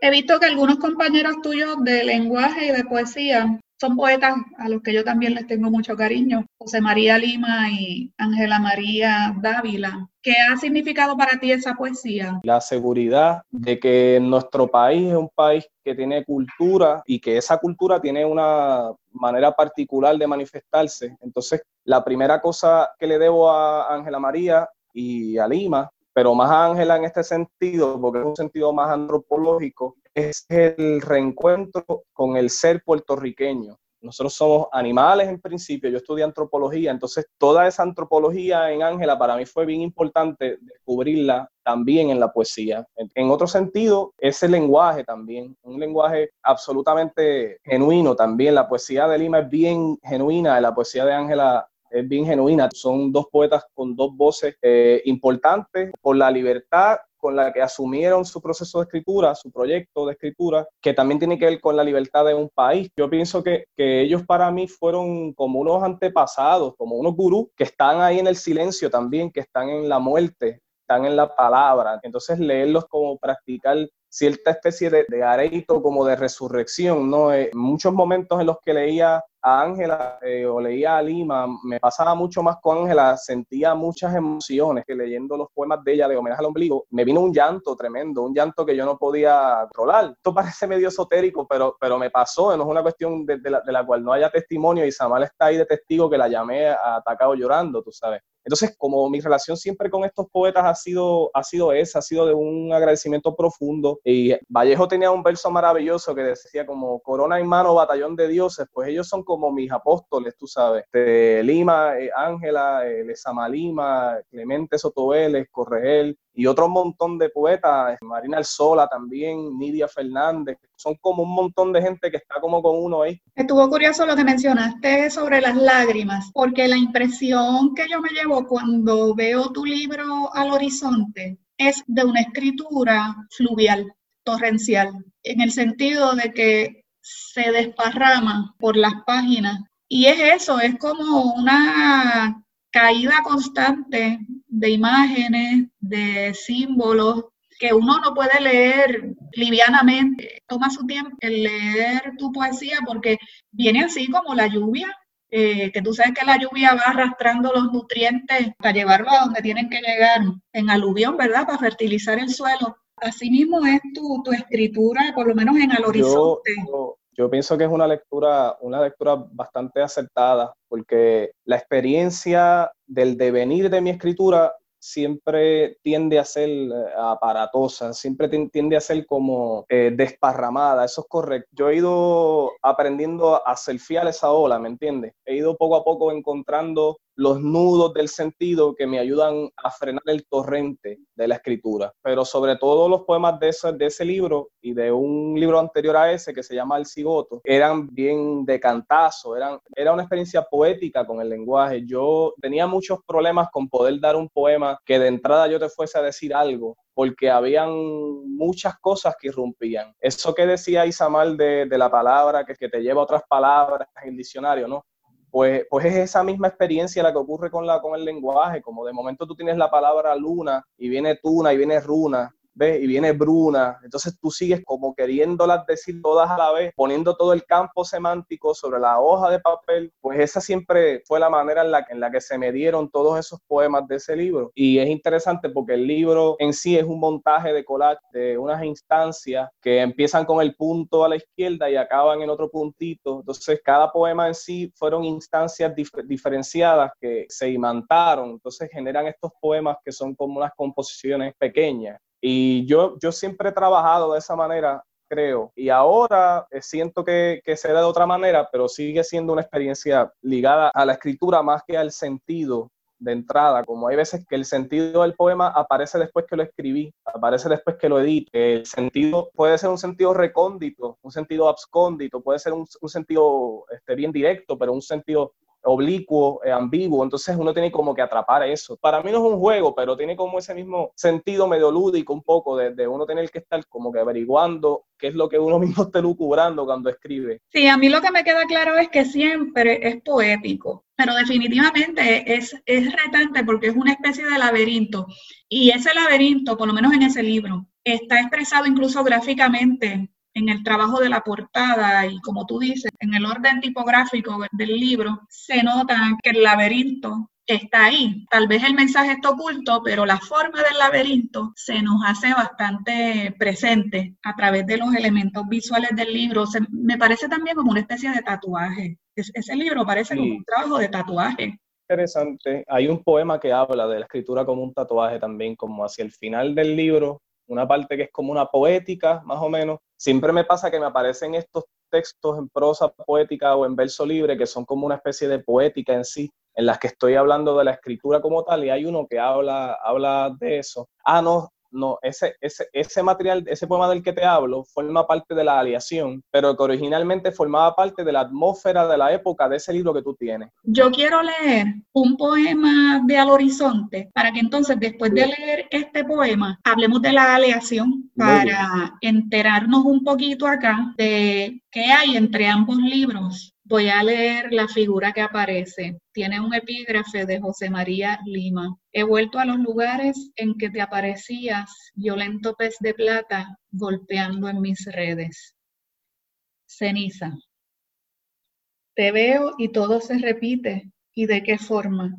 He visto que algunos compañeros tuyos de lenguaje y de poesía son poetas a los que yo también les tengo mucho cariño, José María Lima y Ángela María Dávila. ¿Qué ha significado para ti esa poesía? La seguridad de que nuestro país es un país que tiene cultura y que esa cultura tiene una manera particular de manifestarse. Entonces, la primera cosa que le debo a Ángela María y a Lima, pero más a Ángela en este sentido, porque es un sentido más antropológico, es el reencuentro con el ser puertorriqueño. Nosotros somos animales en principio, yo estudié antropología, entonces toda esa antropología en Ángela para mí fue bien importante descubrirla también en la poesía. En otro sentido, ese lenguaje también, un lenguaje absolutamente genuino también. La poesía de Lima es bien genuina, la poesía de Ángela es bien genuina. Son dos poetas con dos voces eh, importantes por la libertad con la que asumieron su proceso de escritura, su proyecto de escritura, que también tiene que ver con la libertad de un país. Yo pienso que, que ellos para mí fueron como unos antepasados, como unos gurús que están ahí en el silencio también, que están en la muerte, están en la palabra. Entonces leerlos como practicar cierta especie de, de areito, como de resurrección, ¿no? Eh, muchos momentos en los que leía a Ángela eh, o leía a Lima, me pasaba mucho más con Ángela, sentía muchas emociones que leyendo los poemas de ella de homenaje al ombligo, me vino un llanto tremendo, un llanto que yo no podía controlar. Esto parece medio esotérico, pero, pero me pasó, no es una cuestión de, la, de la cual no haya testimonio y Samuel está ahí de testigo que la llamé atacado llorando, tú sabes. Entonces, como mi relación siempre con estos poetas ha sido, ha sido esa, ha sido de un agradecimiento profundo. Y Vallejo tenía un verso maravilloso que decía como corona en mano, batallón de dioses, pues ellos son como mis apóstoles, tú sabes. De Lima, eh, Ángela, eh, Lima, Clemente Sotoveles, Corregel, y otro montón de poetas, Marina Alzola también, Nidia Fernández, son como un montón de gente que está como con uno ahí. Estuvo curioso lo que mencionaste sobre las lágrimas, porque la impresión que yo me llevo cuando veo tu libro al horizonte es de una escritura fluvial, torrencial, en el sentido de que se desparrama por las páginas. Y es eso, es como una caída constante de imágenes, de símbolos, que uno no puede leer livianamente. Toma su tiempo el leer tu poesía porque viene así como la lluvia, eh, que tú sabes que la lluvia va arrastrando los nutrientes para llevarlo a donde tienen que llegar en aluvión, ¿verdad? Para fertilizar el suelo. Así mismo es tu, tu escritura, por lo menos en el horizonte. Yo pienso que es una lectura, una lectura bastante acertada, porque la experiencia del devenir de mi escritura siempre tiende a ser eh, aparatosa, siempre tiende a ser como eh, desparramada, eso es correcto. Yo he ido aprendiendo a selfiar esa ola, ¿me entiendes? He ido poco a poco encontrando los nudos del sentido que me ayudan a frenar el torrente de la escritura. Pero sobre todo los poemas de ese, de ese libro y de un libro anterior a ese que se llama El Cigoto, eran bien de cantazo, eran, era una experiencia poética con el lenguaje. Yo tenía muchos problemas con poder dar un poema que de entrada yo te fuese a decir algo porque habían muchas cosas que irrumpían. Eso que decía Isamar de, de la palabra, que, que te lleva otras palabras en el diccionario, ¿no? Pues, pues es esa misma experiencia la que ocurre con, la, con el lenguaje, como de momento tú tienes la palabra luna y viene tuna y viene runa, ¿ves? Y viene Bruna. Entonces tú sigues como queriéndolas decir todas a la vez, poniendo todo el campo semántico sobre la hoja de papel. Pues esa siempre fue la manera en la, en la que se me dieron todos esos poemas de ese libro. Y es interesante porque el libro en sí es un montaje de collage de unas instancias que empiezan con el punto a la izquierda y acaban en otro puntito. Entonces cada poema en sí fueron instancias diferenciadas que se imantaron. Entonces generan estos poemas que son como unas composiciones pequeñas. Y yo, yo siempre he trabajado de esa manera, creo. Y ahora eh, siento que, que se da de otra manera, pero sigue siendo una experiencia ligada a la escritura más que al sentido de entrada, como hay veces que el sentido del poema aparece después que lo escribí, aparece después que lo edité. El sentido puede ser un sentido recóndito, un sentido abscóndito, puede ser un, un sentido este, bien directo, pero un sentido oblicuo, eh, ambiguo, entonces uno tiene como que atrapar eso. Para mí no es un juego, pero tiene como ese mismo sentido medio lúdico un poco de, uno tener que estar como que averiguando qué es lo que uno mismo está lucubrando cuando escribe. Sí, a mí lo que me queda claro es que siempre es poético, pero definitivamente es, es retante porque es una especie de laberinto y ese laberinto, por lo menos en ese libro, está expresado incluso gráficamente en el trabajo de la portada y como tú dices, en el orden tipográfico del libro, se nota que el laberinto está ahí. Tal vez el mensaje está oculto, pero la forma del laberinto se nos hace bastante presente a través de los elementos visuales del libro. me parece también como una especie de tatuaje. ese libro parece como un trabajo de tatuaje. Interesante. Hay un poema que habla de la escritura como un tatuaje también, como hacia el final del libro, una parte que es como una poética, más o menos, siempre me pasa que me aparecen estos textos en prosa poética o en verso libre que son como una especie de poética en sí, en las que estoy hablando de la escritura como tal y hay uno que habla, habla de eso. Ah, no, no, ese, ese, ese material, ese poema del que te hablo, forma parte de la aleación, pero que originalmente formaba parte de la atmósfera de la época de ese libro que tú tienes. Yo quiero leer un poema de Al Horizonte para que entonces después de leer este poema hablemos de la aleación para enterarnos un poquito acá de qué hay entre ambos libros Voy a leer la figura que aparece. Tiene un epígrafe de José María Lima. He vuelto a los lugares en que te aparecías, violento pez de plata, golpeando en mis redes. Ceniza. Te veo y todo se repite. ¿Y de qué forma?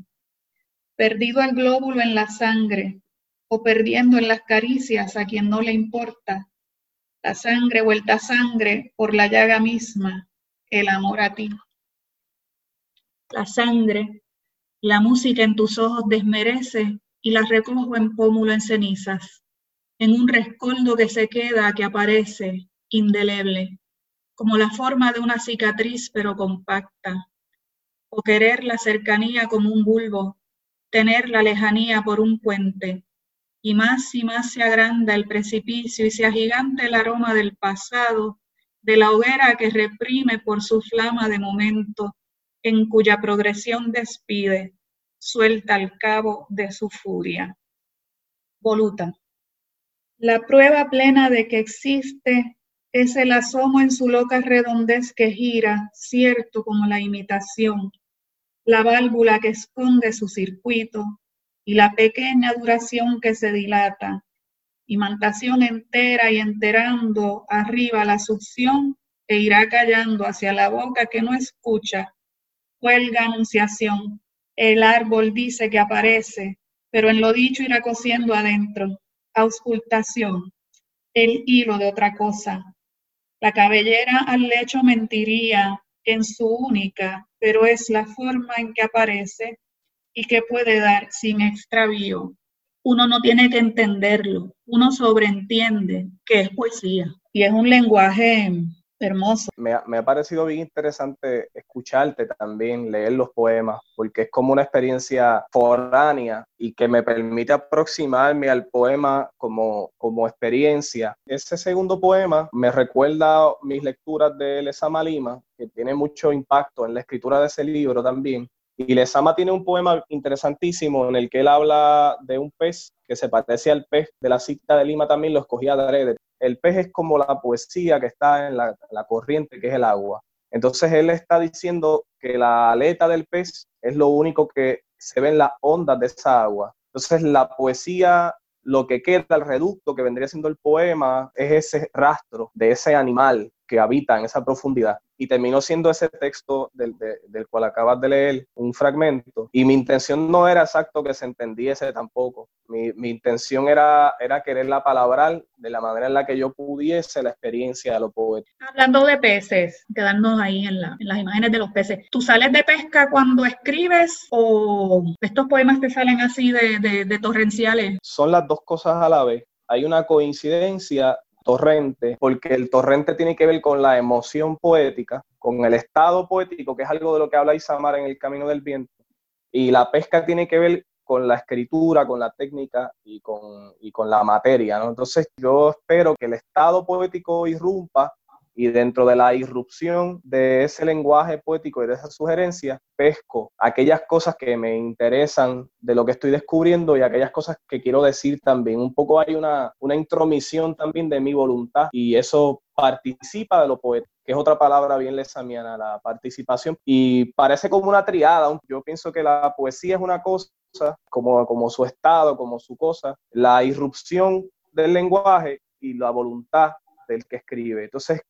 Perdido el glóbulo en la sangre o perdiendo en las caricias a quien no le importa. La sangre vuelta sangre por la llaga misma el amor a ti. La sangre, la música en tus ojos desmerece y la recojo en pómulo en cenizas, en un rescoldo que se queda, que aparece, indeleble, como la forma de una cicatriz pero compacta, o querer la cercanía como un bulbo, tener la lejanía por un puente, y más y más se agranda el precipicio y se agiganta el aroma del pasado de la hoguera que reprime por su flama de momento, en cuya progresión despide, suelta el cabo de su furia. Voluta. La prueba plena de que existe es el asomo en su loca redondez que gira, cierto como la imitación, la válvula que esconde su circuito y la pequeña duración que se dilata, imantación entera y enterando arriba la succión e irá callando hacia la boca que no escucha. Cuelga anunciación. El árbol dice que aparece, pero en lo dicho irá cosiendo adentro. Auscultación. El hilo de otra cosa. La cabellera al lecho mentiría en su única, pero es la forma en que aparece y que puede dar sin extravío uno no tiene que entenderlo, uno sobreentiende que es poesía y es un lenguaje hermoso. Me ha, parecido bien interesante escucharte también, leer los poemas, porque es como una experiencia foránea y que me permite aproximarme al poema como, como experiencia. Ese segundo poema me recuerda mis lecturas de Lesama Lima, que tiene mucho impacto en la escritura de ese libro también, y Lezama tiene un poema interesantísimo en el que él habla de un pez que se parece al pez de la cita de Lima también, lo escogía de. El pez es como la poesía que está en la, la corriente, que es el agua. Entonces él está diciendo que la aleta del pez es lo único que se ve en las ondas de esa agua. Entonces la poesía, lo que queda, el reducto que vendría siendo el poema, es ese rastro de ese animal que habita en esa profundidad y terminó siendo ese texto del, del, cual acabas de leer un fragmento. Y mi intención no era exacto que se entendiese tampoco. Mi, mi, intención era, era quererla palabrar de la manera en la que yo pudiese la experiencia de los poetas. Hablando de peces, quedarnos ahí en, la, en las imágenes de los peces. ¿Tú sales de pesca cuando escribes o estos poemas te salen así de, de, de torrenciales? Son las dos cosas a la vez. Hay una coincidencia torrente, porque el torrente tiene que ver con la emoción poética, con el estado poético, que es algo de lo que habla Isamar en El Camino del Viento, y la pesca tiene que ver con la escritura, con la técnica y con, la materia, ¿no? Entonces yo espero que el estado poético irrumpa y dentro de la irrupción de ese lenguaje poético y de esa sugerencia, pesco aquellas cosas que me interesan de lo que estoy descubriendo y aquellas cosas que quiero decir también. Un poco hay una, una intromisión también de mi voluntad y eso participa de lo poético, que es otra palabra bien lesamiana, la participación. Y parece como una triada. Yo pienso que la poesía es una cosa, como, como su estado, como su cosa, la irrupción del lenguaje y la voluntad del que escribe. Entonces,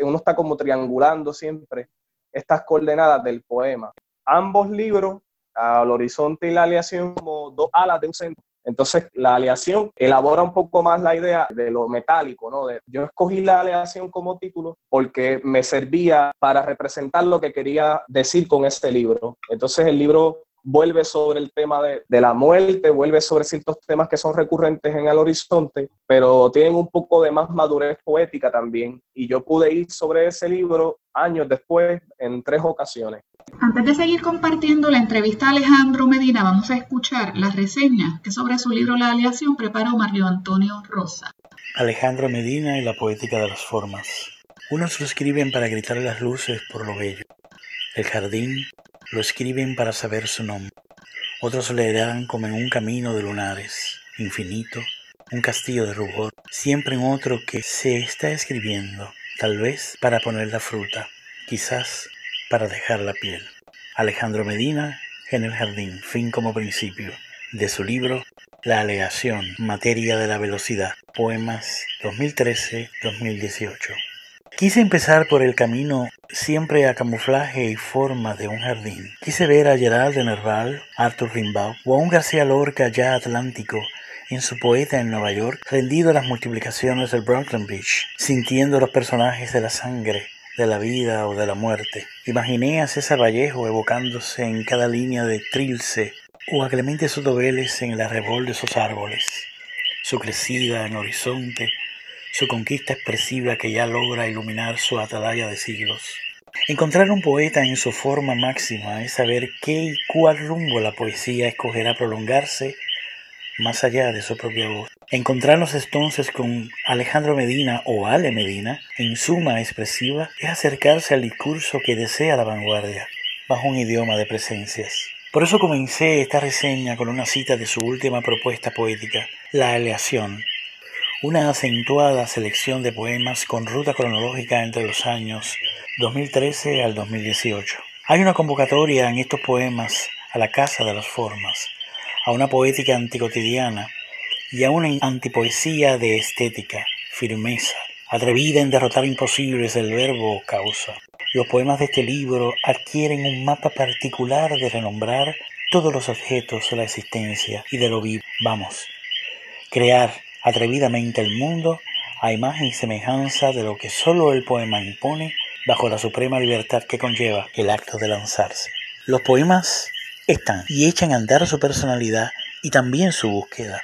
uno está como triangulando siempre estas coordenadas del poema. Ambos libros, al horizonte y la aleación, como dos alas de un centro. Entonces, la aleación elabora un poco más la idea de lo metálico, ¿no? yo escogí la aleación como título porque me servía para representar lo que quería decir con este libro. Entonces, el libro vuelve sobre el tema de, de, la muerte, vuelve sobre ciertos temas que son recurrentes en el horizonte, pero tienen un poco de más madurez poética también. Y yo pude ir sobre ese libro años después en tres ocasiones. Antes de seguir compartiendo la entrevista a Alejandro Medina, vamos a escuchar las reseñas que sobre su libro La Aleación preparó Mario Antonio Rosa. Alejandro Medina y la poética de las formas. Unos lo escriben para gritar las luces por lo bello. El jardín lo escriben para saber su nombre. Otros lo leerán como en un camino de lunares, infinito, un castillo de rubor, siempre en otro que se está escribiendo, tal vez para poner la fruta, quizás para dejar la piel. Alejandro Medina en el jardín, fin como principio, de su libro La aleación, materia de la velocidad, poemas 2013-2018. Quise empezar por el camino siempre a camuflaje y forma de un jardín. Quise ver a Gerard de Nerval, Arthur Rimbaud o a un García Lorca ya atlántico en su poeta en Nueva York, rendido a las multiplicaciones del Brooklyn Beach, sintiendo los personajes de la sangre, de la vida o de la muerte. Imaginé a César Vallejo evocándose en cada línea de Trilce o a Clemente Soto Vélez en el arrebol de esos árboles, su crecida en horizonte, su conquista expresiva que ya logra iluminar su atalaya de siglos. Encontrar un poeta en su forma máxima es saber qué y cuál rumbo la poesía escogerá prolongarse más allá de su propia voz. Encontrarnos entonces con Alejandro Medina o Ale Medina en suma expresiva es acercarse al discurso que desea la vanguardia, bajo un idioma de presencias. Por eso comencé esta reseña con una cita de su última propuesta poética, La Aleación, una acentuada selección de poemas con ruta cronológica entre los años 2013 al 2018. Hay una convocatoria en estos poemas a la Casa de las Formas, a una poética anticotidiana y a una antipoesía de estética, firmeza, atrevida en derrotar imposibles del verbo causa. Los poemas de este libro adquieren un mapa particular de renombrar todos los objetos de la existencia y de lo vivo. Vamos, crear atrevidamente el mundo a imagen y semejanza de lo que solo el poema impone bajo la suprema libertad que conlleva el acto de lanzarse. Los poemas están y echan a andar su personalidad y también su búsqueda.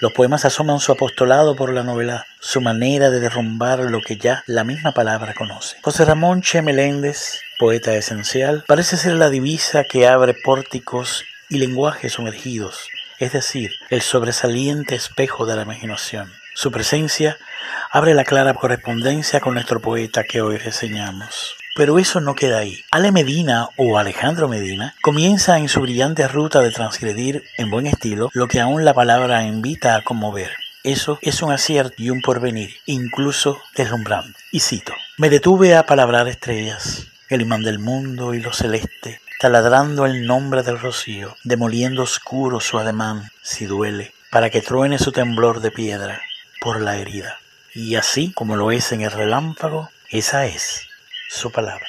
Los poemas asoman su apostolado por la novela, su manera de derrumbar lo que ya la misma palabra conoce. José Ramón Che Meléndez, poeta esencial, parece ser la divisa que abre pórticos y lenguajes sumergidos, es decir, el sobresaliente espejo de la imaginación. Su presencia abre la clara correspondencia con nuestro poeta que hoy reseñamos. Pero eso no queda ahí. Ale Medina o Alejandro Medina comienza en su brillante ruta de transgredir en buen estilo lo que aún la palabra invita a conmover. Eso es un acierto y un porvenir, incluso deslumbrante. Y cito, me detuve a palabrar estrellas, el imán del mundo y lo celeste, taladrando el nombre del rocío, demoliendo oscuro su ademán, si duele, para que truene su temblor de piedra por la herida. Y así como lo es en el relámpago, esa es su palabra.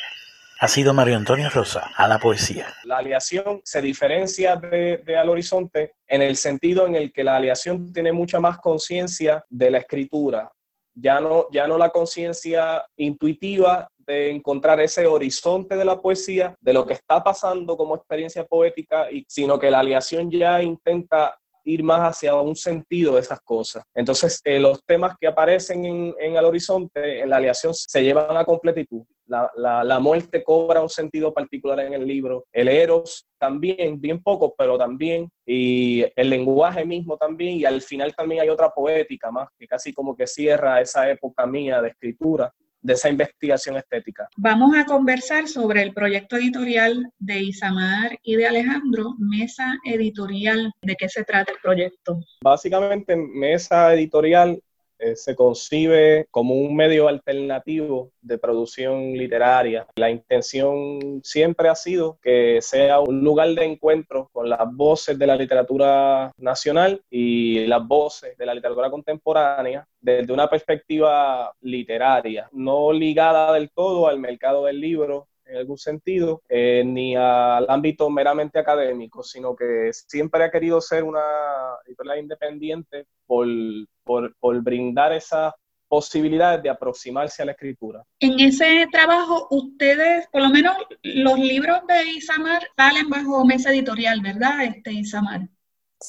Ha sido Mario Antonio Rosa a la poesía. La aleación se diferencia de, Al Horizonte en el sentido en el que la aleación tiene mucha más conciencia de la escritura. Ya no, ya no la conciencia intuitiva de encontrar ese horizonte de la poesía, de lo que está pasando como experiencia poética, y, sino que la aleación ya intenta ir más hacia un sentido de esas cosas. Entonces, eh, los temas que aparecen en, en, el horizonte, en la aleación, se llevan a completitud. La, la, la, muerte cobra un sentido particular en el libro, el eros también, bien poco, pero también, y el lenguaje mismo también, y al final también hay otra poética más, que casi como que cierra esa época mía de escritura, de esa investigación estética. Vamos a conversar sobre el proyecto editorial de Isamar y de Alejandro, Mesa Editorial. ¿De qué se trata el proyecto? Básicamente, Mesa Editorial eh, se concibe como un medio alternativo de producción literaria. La intención siempre ha sido que sea un lugar de encuentro con las voces de la literatura nacional y las voces de la literatura contemporánea desde una perspectiva literaria, no ligada del todo al mercado del libro, en algún sentido, eh, ni al ámbito meramente académico, sino que siempre ha querido ser una editorial independiente por, por, por brindar esa posibilidades de aproximarse a la escritura. En ese trabajo, ustedes, por lo menos los libros de Isamar salen bajo mesa editorial, ¿verdad, este Isamar?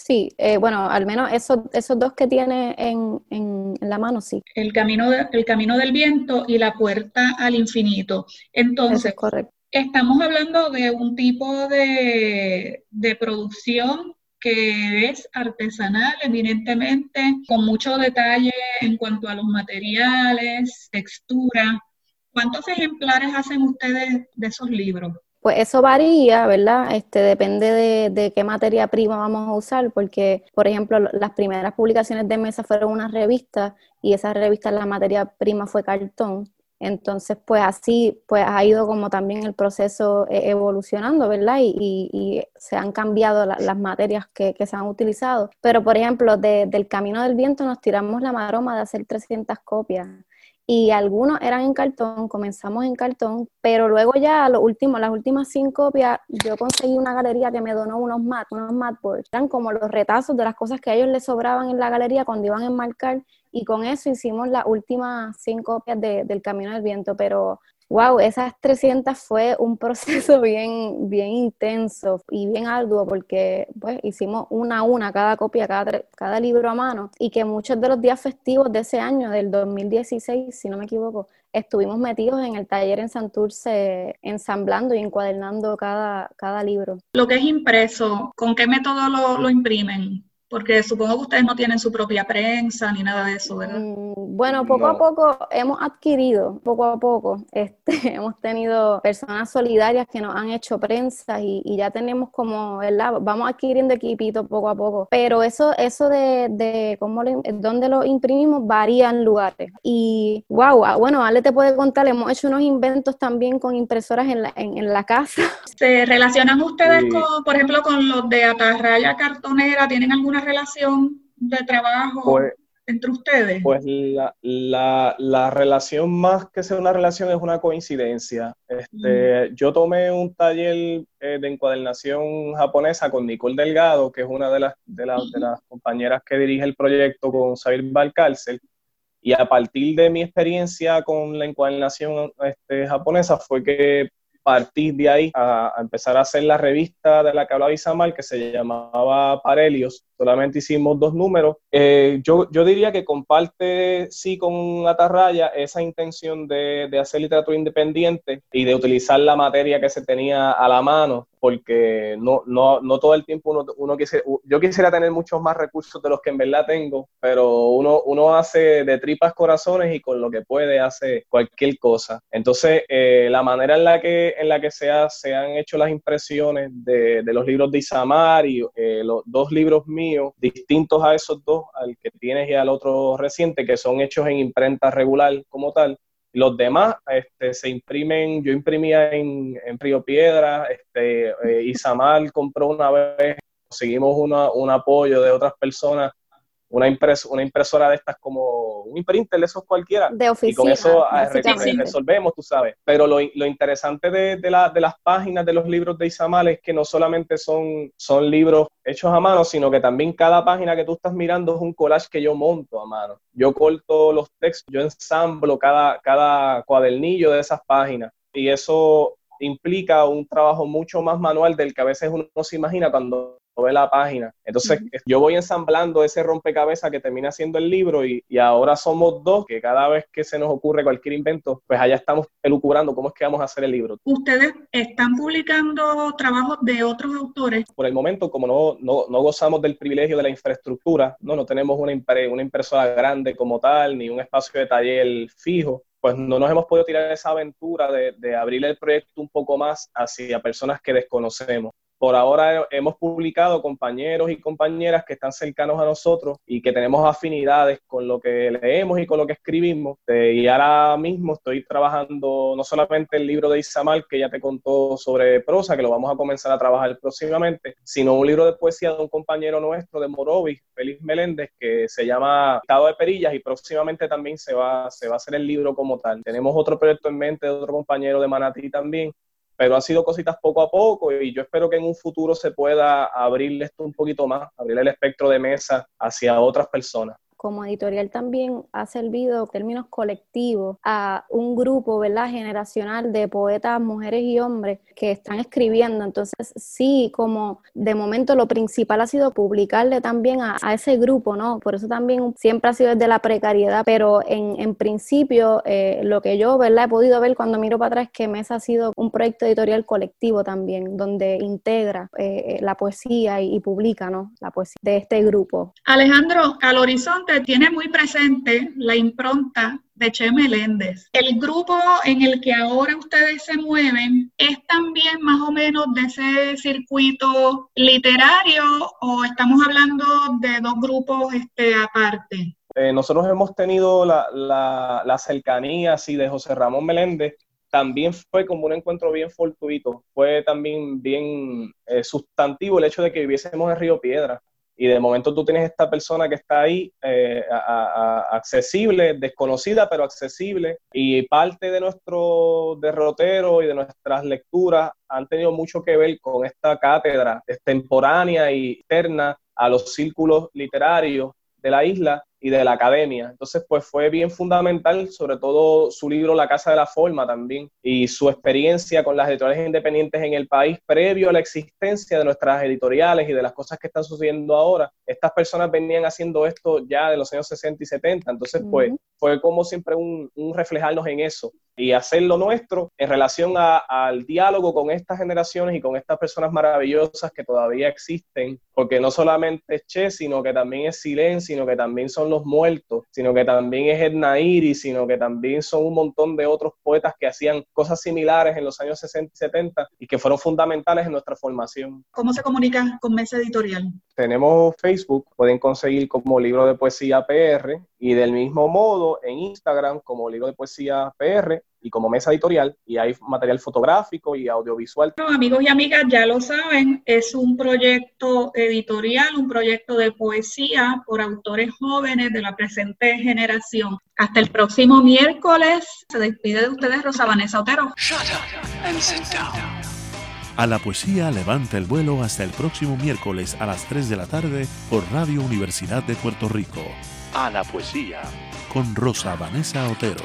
Sí, eh, bueno, al menos esos, esos dos que tiene en, en, la mano, sí. El camino, el camino del viento y la puerta al infinito. Entonces, correcto. estamos hablando de un tipo de, de producción que es artesanal evidentemente, con mucho detalle en cuanto a los materiales, textura. ¿Cuántos ejemplares hacen ustedes de esos libros? Pues eso varía, ¿verdad? Este, depende de, de, qué materia prima vamos a usar, porque, por ejemplo, las primeras publicaciones de mesa fueron una revista y esa revista, la materia prima fue cartón. Entonces, pues así, pues ha ido como también el proceso eh, evolucionando, ¿verdad? Y, se han cambiado las materias que, se han utilizado. Pero, por ejemplo, del Camino del Viento nos tiramos la maroma de hacer 300 copias. Y algunos eran en cartón, comenzamos en cartón, pero luego ya los últimos, las últimas cinco copias, yo conseguí una galería que me donó unos mat, unos matboards. Eran como los retazos de las cosas que a ellos les sobraban en la galería cuando iban a enmarcar y con eso hicimos las últimas cinco copias de, del Camino del Viento, pero wow, esas 300 fue un proceso bien, bien intenso y bien arduo porque pues hicimos una a una cada copia, cada, cada libro a mano y que muchos de los días festivos de ese año, del 2016, si no me equivoco, estuvimos metidos en el taller en Santurce ensamblando y encuadernando cada, cada libro. Lo que es impreso, ¿con qué método lo, lo imprimen? Porque supongo que ustedes no tienen su propia prensa ni nada de eso, ¿verdad? Mm, bueno, poco a poco hemos adquirido, poco a poco, este, hemos tenido personas solidarias que nos han hecho prensa y, ya tenemos como, ¿verdad? Vamos adquiriendo equipito poco a poco. Pero eso, eso de, de cómo lo, dónde lo imprimimos varía en lugares. Y wow, bueno, Ale te puede contar, hemos hecho unos inventos también con impresoras en la, en, la casa. ¿Se relacionan ustedes, con, por ejemplo, con los de atarraya cartonera? ¿Tienen alguna relación de trabajo pues, entre ustedes? Pues la, la, relación más que ser una relación es una coincidencia. Este, Yo tomé un taller eh, de encuadernación japonesa con Nicole Delgado, que es una de las, de, de las compañeras que dirige el proyecto con Sabir Valcárcel. Y a partir de mi experiencia con la encuadernación este, japonesa fue que partir de ahí a, empezar a hacer la revista de la que hablaba Isamar, que se llamaba Parelios. Solamente hicimos dos números. Eh, yo, yo diría que comparte, sí, con Atarraya esa intención de, de hacer literatura independiente y de utilizar la materia que se tenía a la mano porque no, no, no todo el tiempo uno, uno quisiera, yo quisiera tener muchos más recursos de los que en verdad tengo, pero uno, uno hace de tripas corazones y con lo que puede hace cualquier cosa. Entonces, eh, la manera en la que, en la que se, han hecho las impresiones de, los libros de Isamar y eh, los dos libros míos, distintos a esos dos, al que tienes y al otro reciente, que son hechos en imprenta regular como tal, los demás este, se imprimen, yo imprimía en, Río Piedra, este, eh, Isamar compró una vez, conseguimos un apoyo de otras personas una, una impresora de estas como un imprinter esos cualquiera. De oficina. Y con eso ah, resolvemos, tú sabes. Pero lo, lo interesante de, de, la, de, las páginas de los libros de Isamal es que no solamente son, son libros hechos a mano, sino que también cada página que tú estás mirando es un collage que yo monto a mano. Yo corto los textos, yo ensamblo cada, cada cuadernillo de esas páginas. Y eso implica un trabajo mucho más manual del que a veces uno se imagina cuando ve la página. Entonces, yo voy ensamblando ese rompecabezas que termina siendo el libro y, ahora somos dos, que cada vez que se nos ocurre cualquier invento, pues allá estamos elucubrando cómo es que vamos a hacer el libro. ¿Ustedes están publicando trabajos de otros autores? Por el momento, como no, no, no gozamos del privilegio de la infraestructura, no, no tenemos una, una impresora grande como tal, ni un espacio de taller fijo, pues no nos hemos podido tirar esa aventura de, de abrir el proyecto un poco más hacia personas que desconocemos por ahora hemos publicado compañeros y compañeras que están cercanos a nosotros y que tenemos afinidades con lo que leemos y con lo que escribimos. Eh, y ahora mismo estoy trabajando no solamente el libro de Isamar, que ya te contó sobre prosa, que lo vamos a comenzar a trabajar próximamente, sino un libro de poesía de un compañero nuestro de Morovis, Félix Meléndez, que se llama Estado de Perillas y próximamente también se va, se va a hacer el libro como tal. Tenemos otro proyecto en mente de otro compañero de Manatí también, pero han sido cositas poco a poco y yo espero que en un futuro se pueda abrirle esto un poquito más, abrir el espectro de mesa hacia otras personas. Como editorial también ha servido términos colectivos a un grupo, ¿verdad? Generacional de poetas, mujeres y hombres que están escribiendo. Entonces, sí, como de momento lo principal ha sido publicarle también a, ese grupo, ¿no? Por eso también siempre ha sido desde la precariedad, pero en, en principio eh, lo que yo, ¿verdad? He podido ver cuando miro para atrás es que Mesa ha sido un proyecto editorial colectivo también, donde integra eh, la poesía y, y publica, ¿no? La poesía de este grupo. Alejandro, al horizonte tiene muy presente la impronta de Che Meléndez. El grupo en el que ahora ustedes se mueven es también más o menos de ese circuito literario o estamos hablando de dos grupos este, aparte. Eh, nosotros hemos tenido la, la, cercanía así de José Ramón Meléndez también fue como un encuentro bien fortuito, fue también bien eh, sustantivo el hecho de que viviésemos en Río Piedra y de momento tú tienes esta persona que está ahí eh, accesible, desconocida pero accesible y parte de nuestro derrotero y de nuestras lecturas han tenido mucho que ver con esta cátedra extemporánea y externa a los círculos literarios de la isla y de la academia. Entonces, pues fue bien fundamental, sobre todo su libro La Casa de la Forma también, y su experiencia con las editoriales independientes en el país previo a la existencia de nuestras editoriales y de las cosas que están sucediendo ahora. Estas personas venían haciendo esto ya de los años 60 y 70, entonces, pues fue como siempre un, un reflejarnos en eso y hacer lo nuestro en relación al diálogo con estas generaciones y con estas personas maravillosas que todavía existen, porque no solamente es Che, sino que también es Silen, sino que también son los muertos, sino que también es Edna Iris, sino que también son un montón de otros poetas que hacían cosas similares en los años 60 y 70 y que fueron fundamentales en nuestra formación. ¿Cómo se comunica con Mesa Editorial? Tenemos Facebook, pueden conseguir como libro de poesía PR y del mismo modo en Instagram como libro de poesía PR y como mesa editorial y hay material fotográfico y audiovisual. amigos y amigas, ya lo saben, es un proyecto editorial, un proyecto de poesía por autores jóvenes de la presente generación. Hasta el próximo miércoles. Se despide de ustedes Rosa Vanessa Otero. A la poesía levanta el vuelo hasta el próximo miércoles a las 3 de la tarde por Radio Universidad de Puerto Rico. A la poesía con Rosa Vanessa Otero.